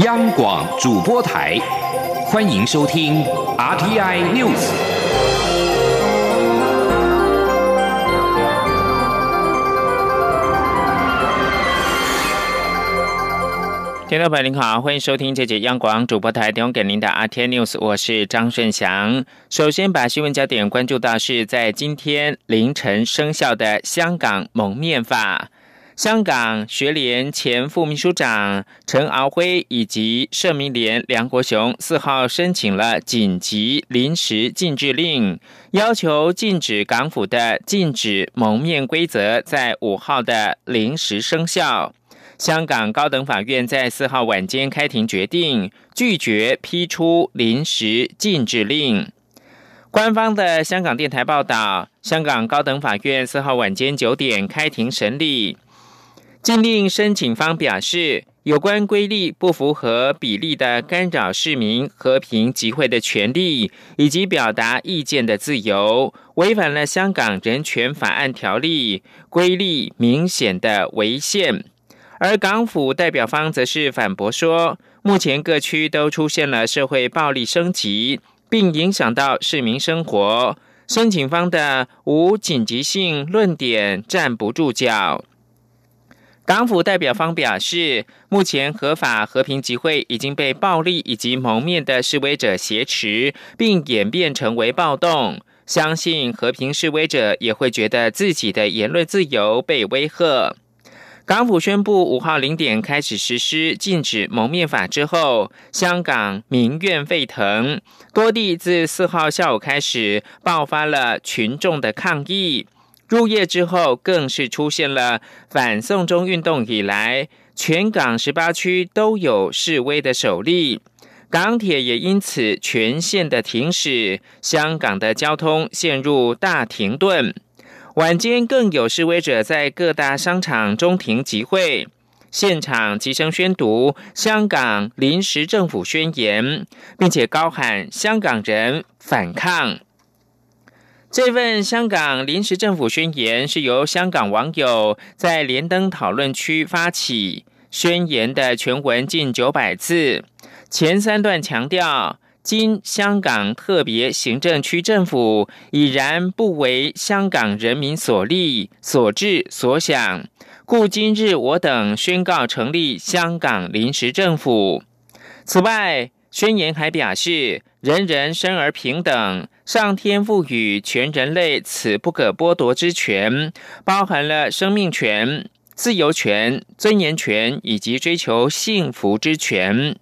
央广主播台，欢迎收听 RTI News。听众朋友您好，欢迎收听这节央广主播台提供给您的 RTI News，我是张顺祥。首先把新闻焦点关注到是在今天凌晨生效的香港蒙面法。香港学联前副秘书长陈敖辉以及社民联梁国雄四号申请了紧急临时禁制令，要求禁止港府的禁止蒙面规则在五号的临时生效。香港高等法院在四号晚间开庭决定拒绝批出临时禁制令。官方的香港电台报道，香港高等法院四号晚间九点开庭审理。禁令申请方表示，有关规例不符合比例的干扰市民和平集会的权利以及表达意见的自由，违反了香港人权法案条例，规例明显的违宪。而港府代表方则是反驳说，目前各区都出现了社会暴力升级，并影响到市民生活，申请方的无紧急性论点站不住脚。港府代表方表示，目前合法和平集会已经被暴力以及蒙面的示威者挟持，并演变成为暴动。相信和平示威者也会觉得自己的言论自由被威吓。港府宣布五号零点开始实施禁止蒙面法之后，香港民怨沸腾，多地自四号下午开始爆发了群众的抗议。入夜之后，更是出现了反送中运动以来，全港十八区都有示威的首例，港铁也因此全线的停驶，香港的交通陷入大停顿。晚间更有示威者在各大商场中庭集会，现场齐声宣读香港临时政府宣言，并且高喊“香港人反抗”。这份香港临时政府宣言是由香港网友在连登讨论区发起。宣言的全文近九百字，前三段强调，今香港特别行政区政府已然不为香港人民所立、所治、所想，故今日我等宣告成立香港临时政府。此外，宣言还表示，人人生而平等。上天赋予全人类此不可剥夺之权，包含了生命权、自由权、尊严权以及追求幸福之权。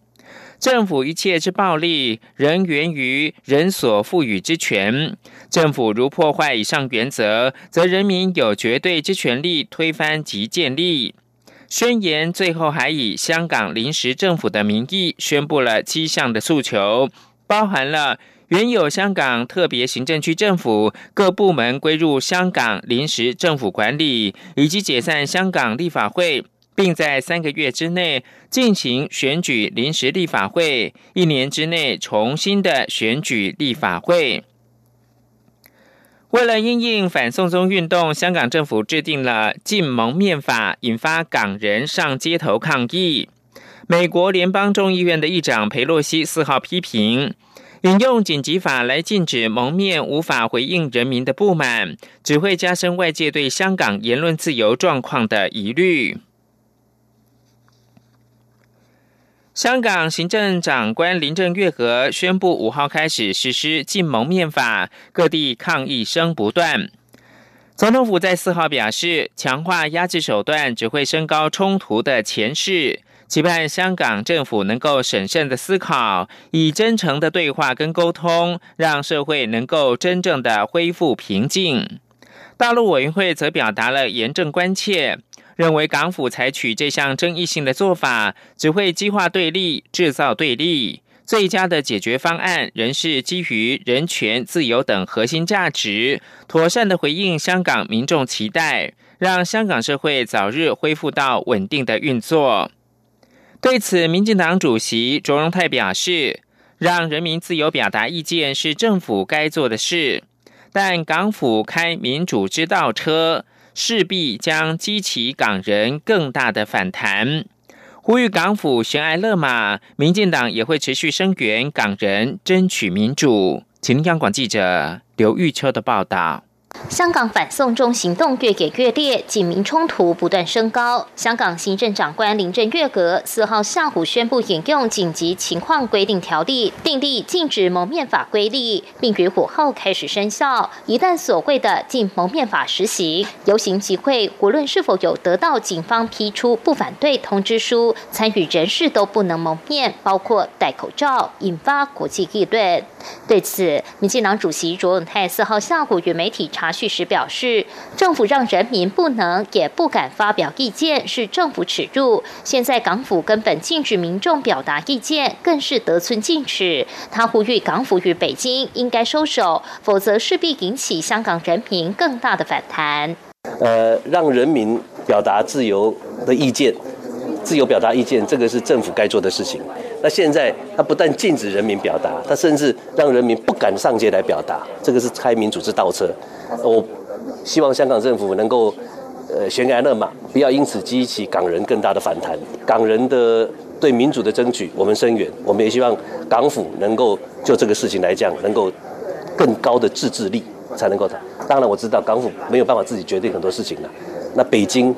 政府一切之暴力，仍源于人所赋予之权。政府如破坏以上原则，则人民有绝对之权利推翻及建立。宣言最后还以香港临时政府的名义宣布了七项的诉求，包含了。原有香港特别行政区政府各部门归入香港临时政府管理，以及解散香港立法会，并在三个月之内进行选举临时立法会，一年之内重新的选举立法会。为了因应反送中运动，香港政府制定了禁蒙面法，引发港人上街头抗议。美国联邦众议院的议长佩洛西四号批评。引用紧急法来禁止蒙面，无法回应人民的不满，只会加深外界对香港言论自由状况的疑虑。香港行政长官林郑月娥宣布五号开始实施禁蒙面法，各地抗议声不断。总统府在四号表示，强化压制手段只会升高冲突的前势。期盼香港政府能够审慎的思考，以真诚的对话跟沟通，让社会能够真正的恢复平静。大陆委员会则表达了严正关切，认为港府采取这项争议性的做法，只会激化对立，制造对立。最佳的解决方案仍是基于人权、自由等核心价值，妥善的回应香港民众期待，让香港社会早日恢复到稳定的运作。对此，民进党主席卓荣泰表示：“让人民自由表达意见是政府该做的事，但港府开民主之道车，势必将激起港人更大的反弹。呼吁港府悬崖勒马，民进党也会持续声援港人争取民主。请央广记者刘玉秋的报道。香港反送中行动越演越烈，警民冲突不断升高。香港行政长官林郑月娥四号下午宣布引用紧急情况规定条例，订立禁止蒙面法规例，并于午后开始生效。一旦所谓的禁蒙面法实行，游行集会无论是否有得到警方批出不反对通知书，参与人士都不能蒙面，包括戴口罩，引发国际议论。对此，民进党主席卓永泰四号下午与媒体查查叙时表示，政府让人民不能也不敢发表意见，是政府耻辱。现在港府根本禁止民众表达意见，更是得寸进尺。他呼吁港府与北京应该收手，否则势必引起香港人民更大的反弹。呃，让人民表达自由的意见。自由表达意见，这个是政府该做的事情。那现在他不但禁止人民表达，他甚至让人民不敢上街来表达，这个是开民主之倒车。我希望香港政府能够呃悬崖勒马，不要因此激起港人更大的反弹。港人的对民主的争取，我们声援。我们也希望港府能够就这个事情来讲，能够更高的自制力才能够。当然我知道港府没有办法自己决定很多事情了。那北京。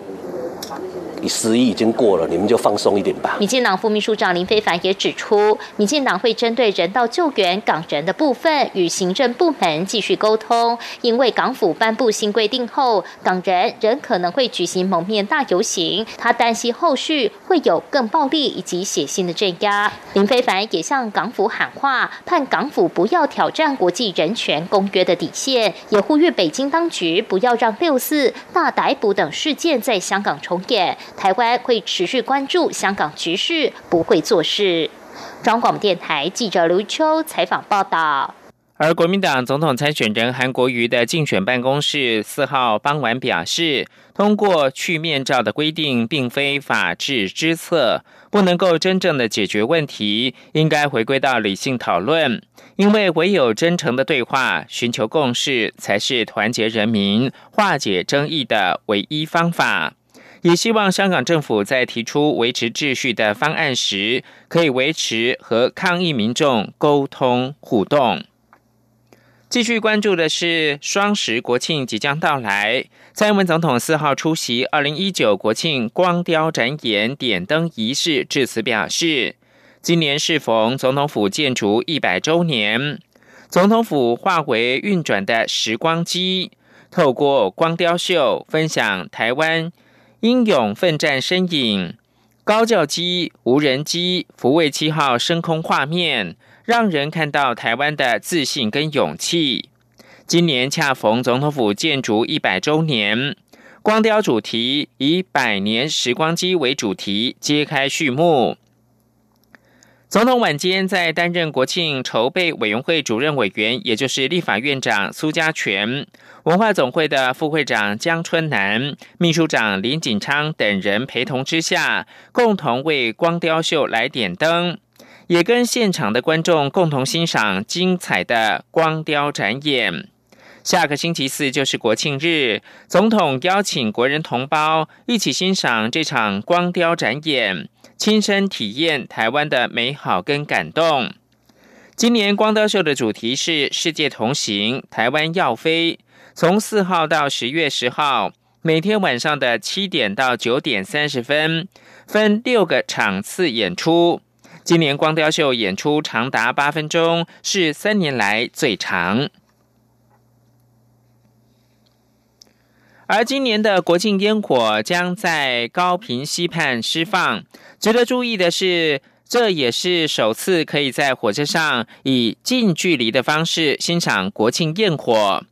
十一已经过了，你们就放松一点吧。民进党副秘书长林非凡也指出，民进党会针对人道救援港人的部分，与行政部门继续沟通。因为港府颁布新规定后，港人仍可能会举行蒙面大游行，他担心后续会有更暴力以及血腥的镇压。林非凡也向港府喊话，盼港府不要挑战国际人权公约的底线，也呼吁北京当局不要让六四大逮捕等事件在香港重演。台湾会持续关注香港局势，不会做事。中广电台记者刘秋采访报道。而国民党总统参选人韩国瑜的竞选办公室四号傍晚表示，通过去面罩的规定并非法治之策，不能够真正的解决问题，应该回归到理性讨论。因为唯有真诚的对话、寻求共识，才是团结人民、化解争议的唯一方法。也希望香港政府在提出维持秩序的方案时，可以维持和抗议民众沟通互动。继续关注的是双十国庆即将到来，蔡英文总统四号出席二零一九国庆光雕展演点灯仪式，致辞表示，今年适逢总统府建筑一百周年，总统府化为运转的时光机，透过光雕秀分享台湾。英勇奋战身影，高教机、无人机、福卫七号升空画面，让人看到台湾的自信跟勇气。今年恰逢总统府建筑一百周年，光雕主题以百年时光机为主题，揭开序幕。总统晚间在担任国庆筹备委员会主任委员，也就是立法院长苏家全、文化总会的副会长江春南、秘书长林锦昌等人陪同之下，共同为光雕秀来点灯，也跟现场的观众共同欣赏精彩的光雕展演。下个星期四就是国庆日，总统邀请国人同胞一起欣赏这场光雕展演。亲身体验台湾的美好跟感动。今年光雕秀的主题是“世界同行，台湾要飞”。从四号到十月十号，每天晚上的七点到九点三十分，分六个场次演出。今年光雕秀演出长达八分钟，是三年来最长。而今年的国庆烟火将在高平溪畔释放。值得注意的是，这也是首次可以在火车上以近距离的方式欣赏国庆焰火。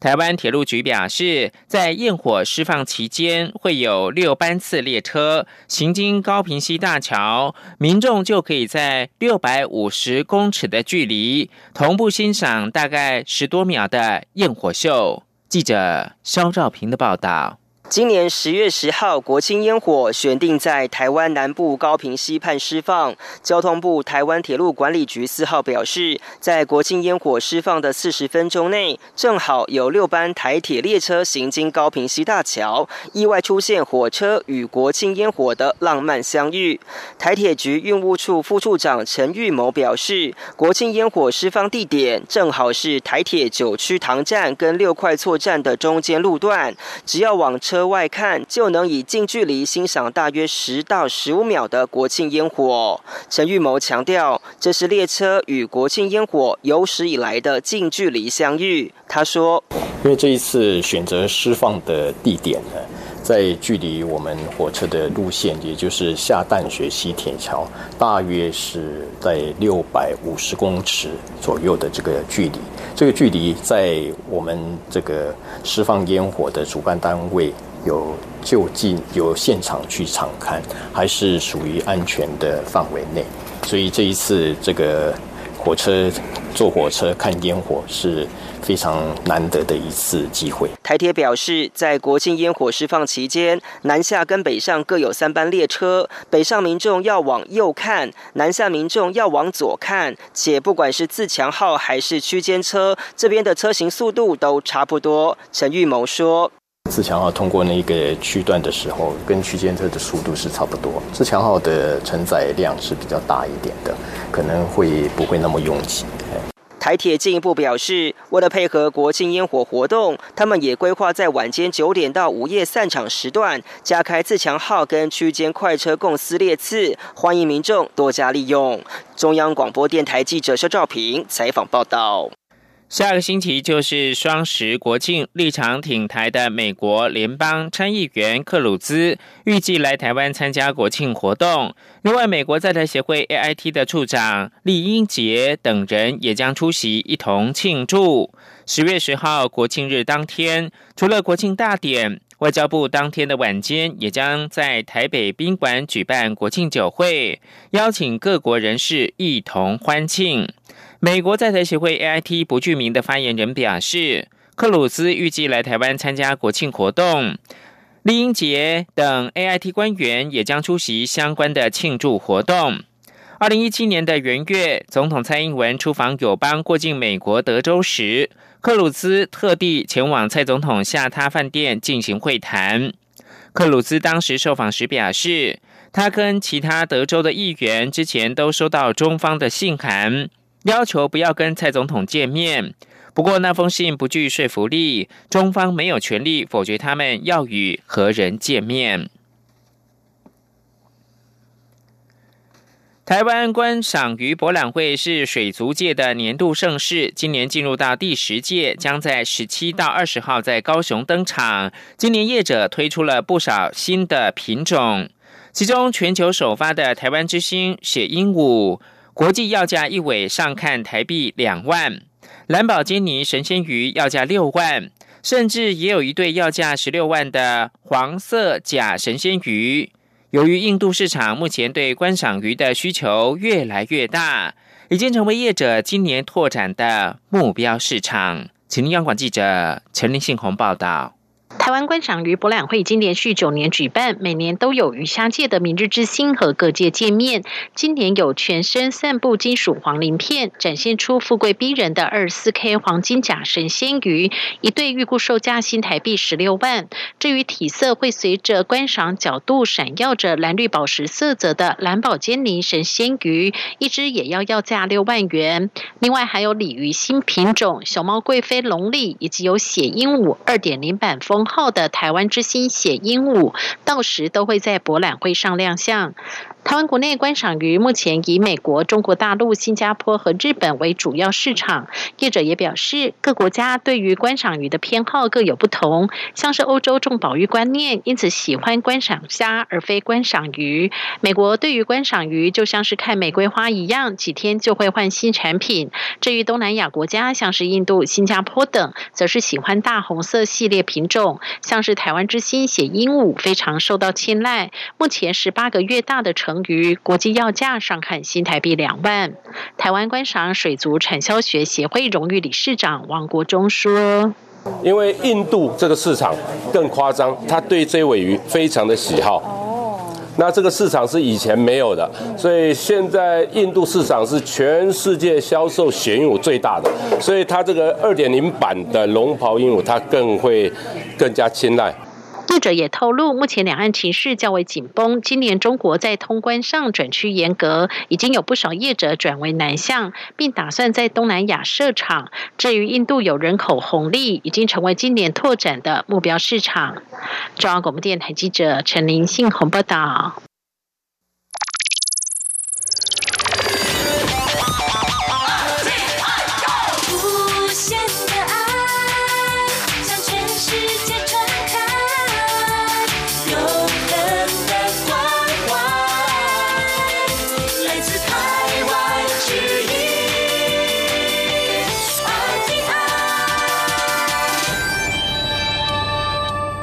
台湾铁路局表示，在焰火释放期间，会有六班次列车行经高平溪大桥，民众就可以在六百五十公尺的距离同步欣赏大概十多秒的焰火秀。记者肖兆平的报道。今年十月十号，国庆烟火选定在台湾南部高平溪畔释放。交通部台湾铁路管理局四号表示，在国庆烟火释放的四十分钟内，正好有六班台铁列车行经高平溪大桥，意外出现火车与国庆烟火的浪漫相遇。台铁局运务处副处长陈玉谋表示，国庆烟火释放地点正好是台铁九曲塘站跟六块厝站的中间路段，只要往车。外看就能以近距离欣赏大约十到十五秒的国庆烟火。陈玉谋强调，这是列车与国庆烟火有史以来的近距离相遇。他说：“因为这一次选择释放的地点呢，在距离我们火车的路线，也就是下淡水溪铁桥，大约是在六百五十公尺左右的这个距离。这个距离在我们这个释放烟火的主办单位。”有就近有现场去场看，还是属于安全的范围内，所以这一次这个火车坐火车看烟火是非常难得的一次机会。台铁表示，在国庆烟火释放期间，南下跟北上各有三班列车，北上民众要往右看，南下民众要往左看，且不管是自强号还是区间车，这边的车型速度都差不多。陈玉谋说。自强号通过那个区段的时候，跟区间车的速度是差不多。自强号的承载量是比较大一点的，可能会不会那么拥挤。台铁进一步表示，为了配合国庆烟火活动，他们也规划在晚间九点到午夜散场时段，加开自强号跟区间快车共司列次，欢迎民众多加利用。中央广播电台记者肖兆平采访报道。下个星期就是双十国庆，立场挺台的美国联邦参议员克鲁兹预计来台湾参加国庆活动。另外，美国在台协会 AIT 的处长厉英杰等人也将出席，一同庆祝。十月十号国庆日当天，除了国庆大典，外交部当天的晚间也将在台北宾馆举办国庆酒会，邀请各国人士一同欢庆。美国在台协会 AIT 不具名的发言人表示，克鲁兹预计来台湾参加国庆活动，李英杰等 AIT 官员也将出席相关的庆祝活动。二零一七年的元月，总统蔡英文出访友邦过境美国德州时，克鲁兹特地前往蔡总统下榻饭店进行会谈。克鲁兹当时受访时表示，他跟其他德州的议员之前都收到中方的信函。要求不要跟蔡总统见面，不过那封信不具说服力，中方没有权利否决他们要与何人见面。台湾观赏鱼博览会是水族界的年度盛事，今年进入到第十届，将在十七到二十号在高雄登场。今年业者推出了不少新的品种，其中全球首发的台湾之星血鹦鹉。国际要价一尾上看台币两万，蓝宝坚尼神仙鱼要价六万，甚至也有一对要价十六万的黄色假神仙鱼。由于印度市场目前对观赏鱼的需求越来越大，已经成为业者今年拓展的目标市场。请央广记者陈林信宏报道。台湾观赏鱼博览会已经连续九年举办，每年都有鱼虾界的明日之星和各界见面。今年有全身散布金属黄鳞片，展现出富贵逼人的二四 K 黄金甲神仙鱼，一对预估售价新台币十六万。至于体色会随着观赏角度闪耀着蓝绿宝石色泽的蓝宝坚尼神仙鱼，一只也要要价六万元。另外还有鲤鱼新品种熊猫贵妃龙鲤，以及有血鹦鹉二点零版风。号的台湾之星血鹦鹉，到时都会在博览会上亮相。台湾国内观赏鱼目前以美国、中国大陆、新加坡和日本为主要市场。业者也表示，各国家对于观赏鱼的偏好各有不同。像是欧洲重保育观念，因此喜欢观赏虾而非观赏鱼。美国对于观赏鱼就像是看玫瑰花一样，几天就会换新产品。至于东南亚国家，像是印度、新加坡等，则是喜欢大红色系列品种，像是台湾之星血鹦鹉非常受到青睐。目前十八个月大的成成于国际要价上看新台币两万。台湾观赏水族产销学协会荣誉理事长王国忠说：“因为印度这个市场更夸张，他对这尾鱼非常的喜好。那这个市场是以前没有的，所以现在印度市场是全世界销售血鹦鹉最大的，所以它这个二点零版的龙袍鹦鹉，它更会更加青睐。记者也透露，目前两岸情势较为紧绷。今年中国在通关上转趋严格，已经有不少业者转为南向，并打算在东南亚设厂。至于印度有人口红利，已经成为今年拓展的目标市场。中央广播电台记者陈林信宏报道。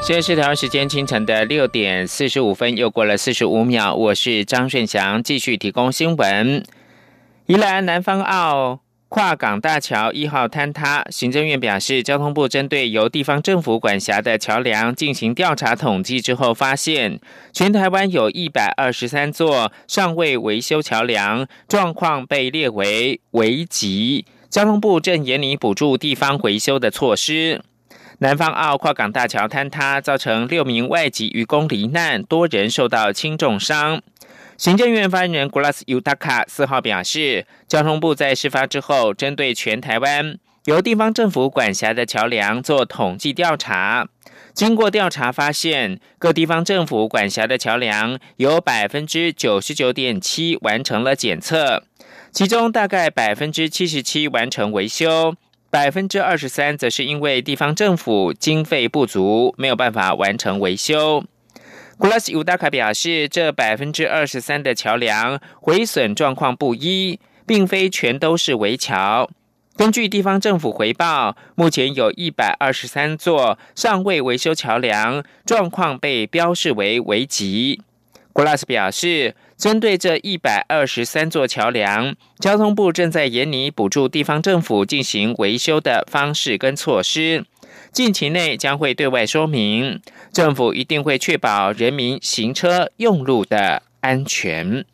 现在是台湾时间清晨的六点四十五分，又过了四十五秒。我是张顺祥，继续提供新闻。宜兰南方澳跨港大桥一号坍塌，行政院表示，交通部针对由地方政府管辖的桥梁进行调查统计之后，发现全台湾有一百二十三座尚未维修桥梁，状况被列为危急。交通部正严拟补助地方维修的措施。南方澳跨港大桥坍塌，造成六名外籍渔工罹难，多人受到轻重伤。行政院发言人 Glass Utaka 四号表示，交通部在事发之后，针对全台湾由地方政府管辖的桥梁做统计调查。经过调查发现，各地方政府管辖的桥梁有百分之九十九点七完成了检测，其中大概百分之七十七完成维修。百分之二十三则是因为地方政府经费不足，没有办法完成维修。古拉斯乌达卡表示，这百分之二十三的桥梁毁损状况不一，并非全都是围桥。根据地方政府回报，目前有一百二十三座尚未维修桥梁，状况被标示为危急。古拉斯表示。针对这一百二十三座桥梁，交通部正在研拟补助地方政府进行维修的方式跟措施，近期内将会对外说明。政府一定会确保人民行车用路的安全。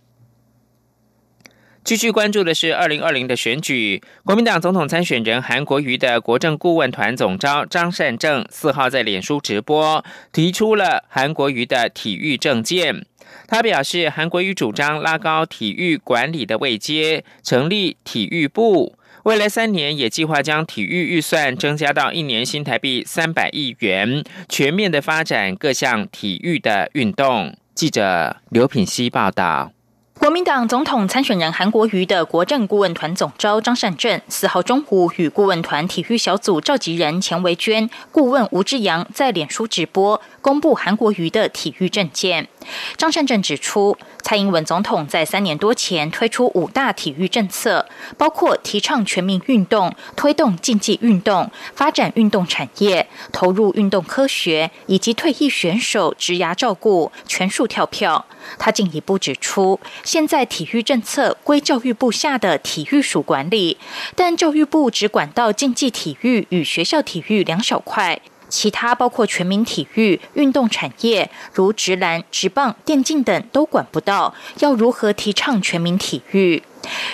继续关注的是二零二零的选举，国民党总统参选人韩国瑜的国政顾问团总召张善政四号在脸书直播，提出了韩国瑜的体育政见。他表示，韩国瑜主张拉高体育管理的位阶，成立体育部。未来三年也计划将体育预算增加到一年新台币三百亿元，全面的发展各项体育的运动。记者刘品希报道。国民党总统参选人韩国瑜的国政顾问团总召张善政四号中午与顾问团体育小组召集人钱维娟、顾问吴志阳在脸书直播公布韩国瑜的体育政见。张善政指出，蔡英文总统在三年多前推出五大体育政策，包括提倡全民运动、推动竞技运动、发展运动产业、投入运动科学以及退役选手职涯照顾、全数跳票。他进一步指出，现在体育政策归教育部下的体育署管理，但教育部只管到竞技体育与学校体育两小块。其他包括全民体育、运动产业，如直篮、直棒、电竞等都管不到。要如何提倡全民体育？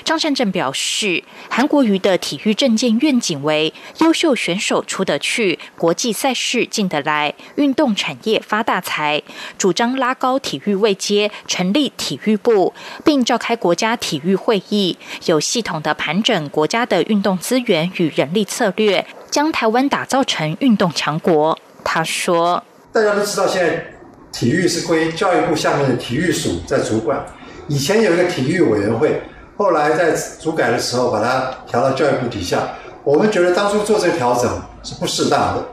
张善政表示，韩国瑜的体育政见愿景为：优秀选手出得去，国际赛事进得来，运动产业发大财。主张拉高体育位阶，成立体育部，并召开国家体育会议，有系统的盘整国家的运动资源与人力策略，将台湾打造成运动强国。他说：“大家都知道，现在体育是归教育部下面的体育署在主管，以前有一个体育委员会。”后来在主改的时候，把它调到教育部底下。我们觉得当初做这个调整是不适当的，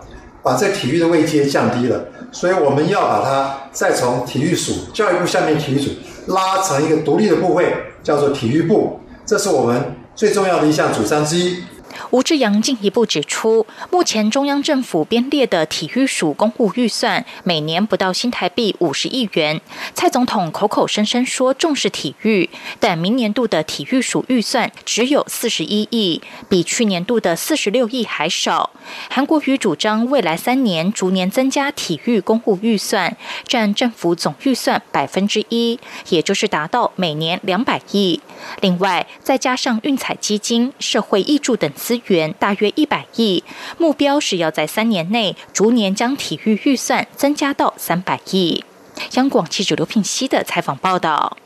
把这体育的位阶降低了。所以我们要把它再从体育署、教育部下面体育署拉成一个独立的部会，叫做体育部。这是我们最重要的一项主张之一。吴志阳进一步指出，目前中央政府编列的体育署公务预算每年不到新台币五十亿元。蔡总统口口声声说重视体育，但明年度的体育署预算只有四十一亿，比去年度的四十六亿还少。韩国瑜主张未来三年逐年增加体育公务预算，占政府总预算百分之一，也就是达到每年两百亿。另外，再加上运彩基金、社会益助等资源，大约一百亿。目标是要在三年内逐年将体育预算增加到三百亿。央广记者刘品熙的采访报道：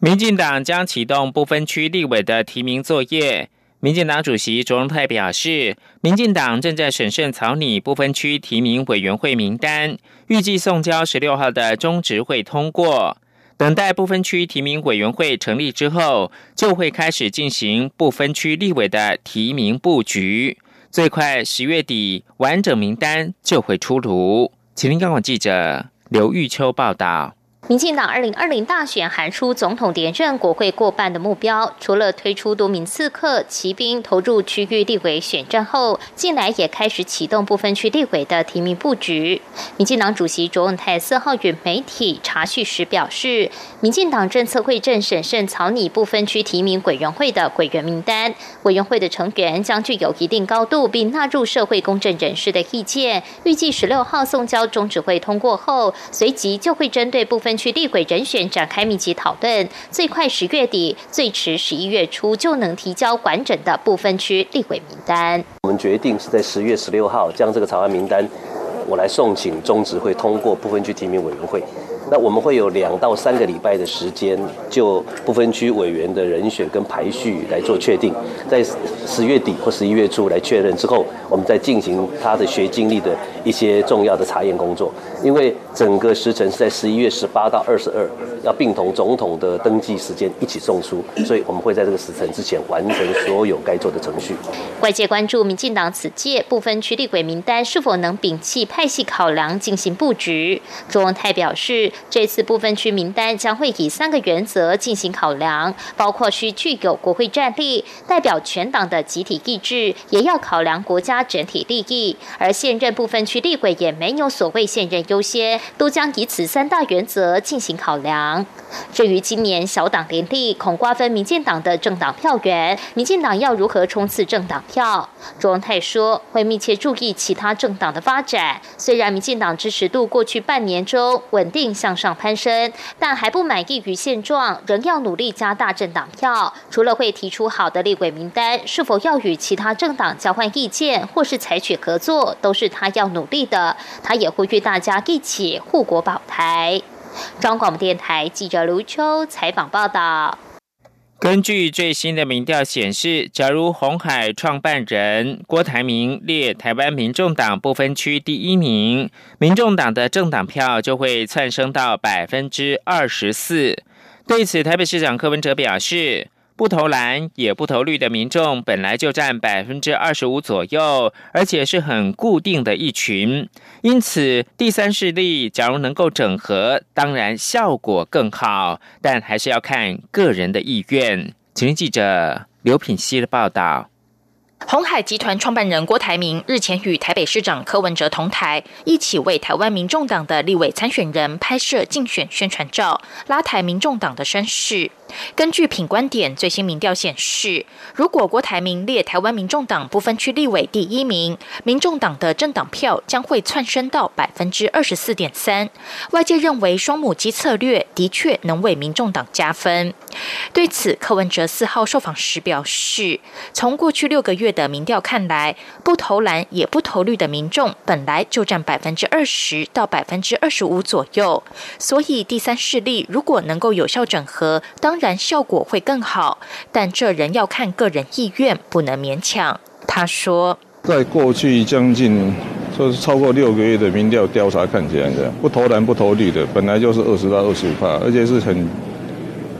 民进党将启动不分区立委的提名作业。民进党主席卓荣泰表示，民进党正在审慎草拟不分区提名委员会名单，预计送交十六号的中执会通过。等待不分区提名委员会成立之后，就会开始进行不分区立委的提名布局。最快十月底，完整名单就会出炉。请听央广记者刘玉秋报道。民进党二零二零大选喊出总统连任、国会过半的目标，除了推出多名刺客、骑兵投入区域立委选战后，近来也开始启动部分区立委的提名布局。民进党主席卓永泰四号与媒体查叙时表示，民进党政策会正审慎草拟部分区提名委员会的委员名单，委员会的成员将具有一定高度，并纳入社会公正人士的意见。预计十六号送交中指会通过后，随即就会针对部分。区立委人选展开密集讨论，最快十月底，最迟十一月初就能提交完整的部分区立委名单。我们决定是在十月十六号将这个草案名单，我来送请中执会通过部分区提名委员会。那我们会有两到三个礼拜的时间，就不分区委员的人选跟排序来做确定，在十月底或十一月初来确认之后，我们再进行他的学经历的一些重要的查验工作。因为整个时辰是在十一月十八到二十二，要并同总统的登记时间一起送出，所以我们会在这个时辰之前完成所有该做的程序。外界关注民进党此届部分区立委名单是否能摒弃派系考量进行布局。卓文泰表示。这次部分区名单将会以三个原则进行考量，包括需具有国会战力、代表全党的集体意志，也要考量国家整体利益。而现任部分区立委也没有所谓现任优先，都将以此三大原则进行考量。至于今年小党联立，恐瓜分民进党的政党票源，民进党要如何冲刺政党票？卓文泰说，会密切注意其他政党的发展。虽然民进党支持度过去半年中稳定向上攀升，但还不满意于现状，仍要努力加大政党票。除了会提出好的立委名单，是否要与其他政党交换意见，或是采取合作，都是他要努努力的。他也呼吁大家一起护国保台。中广电台记者卢秋采访报道。根据最新的民调显示，假如红海创办人郭台铭列台湾民众党不分区第一名，民众党的政党票就会窜升到百分之二十四。对此，台北市长柯文哲表示。不投蓝也不投绿的民众本来就占百分之二十五左右，而且是很固定的一群。因此，第三势力假如能够整合，当然效果更好，但还是要看个人的意愿。请听记者刘品希的报道。红海集团创办人郭台铭日前与台北市长柯文哲同台，一起为台湾民众党的立委参选人拍摄竞选宣传照，拉抬民众党的声势。根据品观点最新民调显示，如果郭台铭列台湾民众党不分区立委第一名，民众党的政党票将会窜升到百分之二十四点三。外界认为双母鸡策略的确能为民众党加分。对此，柯文哲四号受访时表示，从过去六个月。的民调看来，不投蓝也不投绿的民众本来就占百分之二十到百分之二十五左右，所以第三势力如果能够有效整合，当然效果会更好。但这仍要看个人意愿，不能勉强。他说，在过去将近就是超过六个月的民调调查看起来，的不投蓝不投绿的本来就是二十到二十五帕，而且是很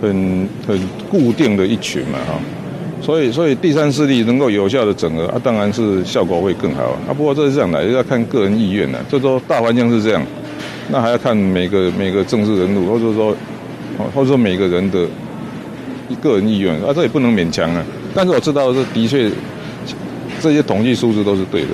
很很固定的一群嘛，哈。所以，所以第三势力能够有效的整合啊，当然是效果会更好啊。不过这是这样的，要看个人意愿的。就说大环境是这样，那还要看每个每个政治人物，或者说，或者说每个人的个人意愿啊，这也不能勉强啊。但是我知道，这的确这些统计数字都是对的。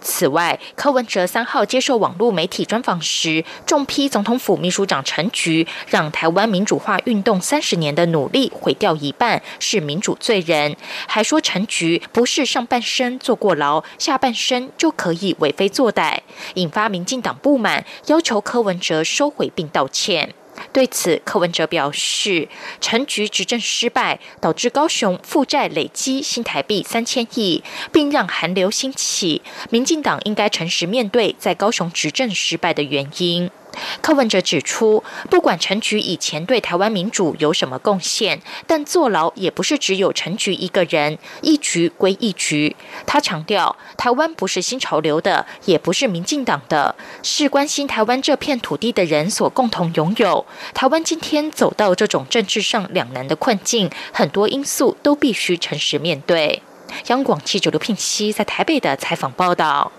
此外，柯文哲三号接受网络媒体专访时，重批总统府秘书长陈菊，让台湾民主化运动三十年的努力毁掉一半，是民主罪人。还说陈菊不是上半身坐过牢，下半身就可以为非作歹，引发民进党不满，要求柯文哲收回并道歉。对此，柯文哲表示，陈局执政失败，导致高雄负债累积新台币三千亿，并让韩流兴起。民进党应该诚实面对在高雄执政失败的原因。柯文哲指出，不管陈菊以前对台湾民主有什么贡献，但坐牢也不是只有陈菊一个人，一局归一局。他强调，台湾不是新潮流的，也不是民进党的，是关心台湾这片土地的人所共同拥有。台湾今天走到这种政治上两难的困境，很多因素都必须诚实面对。央广记者刘聘熙在台北的采访报道。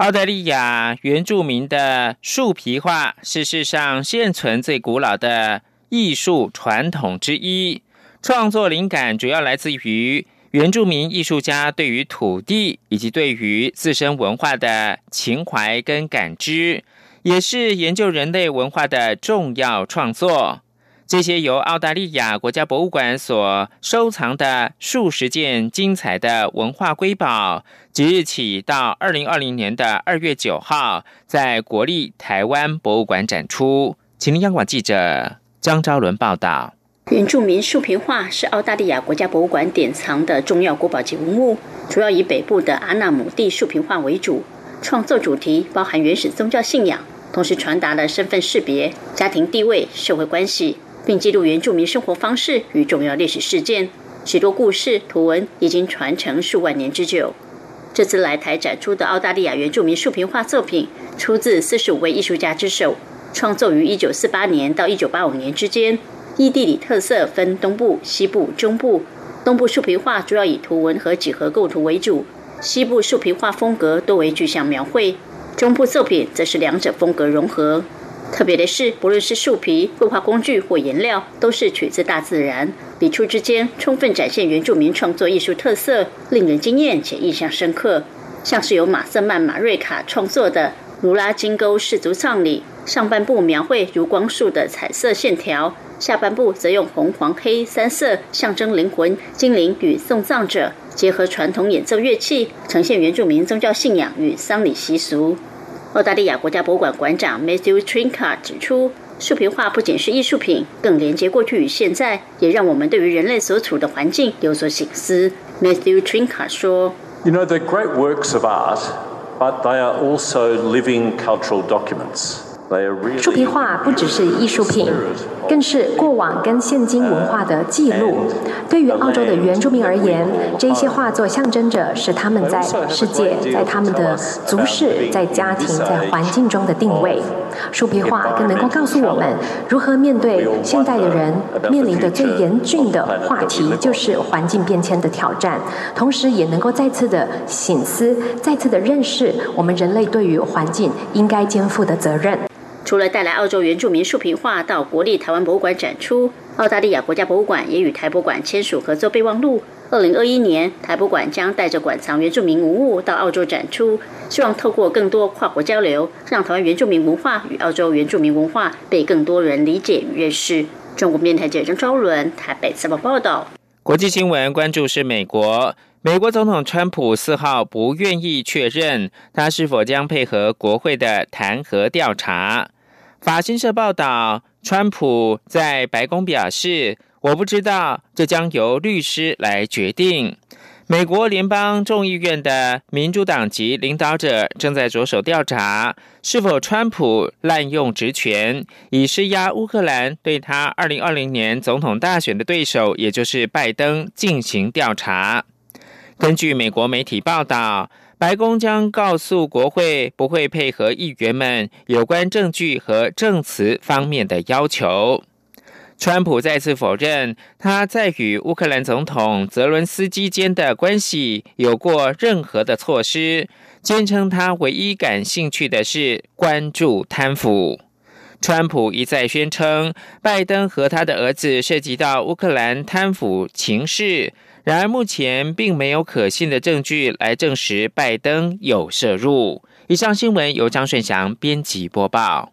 澳大利亚原住民的树皮画是世上现存最古老的艺术传统之一。创作灵感主要来自于原住民艺术家对于土地以及对于自身文化的情怀跟感知，也是研究人类文化的重要创作。这些由澳大利亚国家博物馆所收藏的数十件精彩的文化瑰宝，即日起到二零二零年的二月九号，在国立台湾博物馆展出。请听央广记者张昭伦报道。原住民树皮画是澳大利亚国家博物馆典藏的重要国宝级文物，主要以北部的阿纳姆地树皮画为主，创作主题包含原始宗教信仰，同时传达了身份识别、家庭地位、社会关系。并记录原住民生活方式与重要历史事件，许多故事图文已经传承数万年之久。这次来台展出的澳大利亚原住民竖屏画作品，出自四十五位艺术家之手，创作于一九四八年到一九八五年之间。依地理特色分东部、西部、中部。东部竖屏画主要以图文和几何构图为主，西部竖屏画风格多为具象描绘，中部作品则是两者风格融合。特别的是，不论是树皮、绘画工具或颜料，都是取自大自然，笔触之间充分展现原住民创作艺术特色，令人惊艳且印象深刻。像是由马瑟曼·马瑞卡创作的《卢拉金沟氏族葬礼》，上半部描绘如光束的彩色线条，下半部则用红、黄、黑三色象征灵魂、精灵与送葬者，结合传统演奏乐器，呈现原住民宗教信仰与丧礼习俗。澳大利亚国家博物馆馆长 Matthew Trinka 指出，树皮画不仅是艺术品，更连接过去与现在，也让我们对于人类所处的环境有所醒思。Matthew Trinka 说：“You know, they're great works of art, but they are also living cultural documents.” 树皮画不只是艺术品，更是过往跟现今文化的记录。对于澳洲的原住民而言，这些画作象征着是他们在世界、在他们的族世、在家庭、在环境中的定位。树皮画更能够告诉我们如何面对现代的人面临的最严峻的话题，就是环境变迁的挑战。同时，也能够再次的醒思，再次的认识我们人类对于环境应该肩负的责任。除了带来澳洲原住民竖屏画到国立台湾博物馆展出，澳大利亚国家博物馆也与台博馆签署合作备忘录。二零二一年，台博馆将带着馆藏原住民文物到澳洲展出，希望透过更多跨国交流，让台湾原住民文化与澳洲原住民文化被更多人理解与认识。中国面台记者张昭伦台北采访报道。国际新闻关注是美国，美国总统川普四号不愿意确认他是否将配合国会的弹劾调查。法新社报道，川普在白宫表示：“我不知道，这将由律师来决定。”美国联邦众议院的民主党籍领导者正在着手调查，是否川普滥用职权，以施压乌克兰对他二零二零年总统大选的对手，也就是拜登进行调查。根据美国媒体报道。白宫将告诉国会，不会配合议员们有关证据和证词方面的要求。川普再次否认他在与乌克兰总统泽伦斯基间的关系有过任何的措施，坚称他唯一感兴趣的是关注贪腐。川普一再宣称，拜登和他的儿子涉及到乌克兰贪腐情事。然而，目前并没有可信的证据来证实拜登有涉入。以上新闻由张顺祥编辑播报。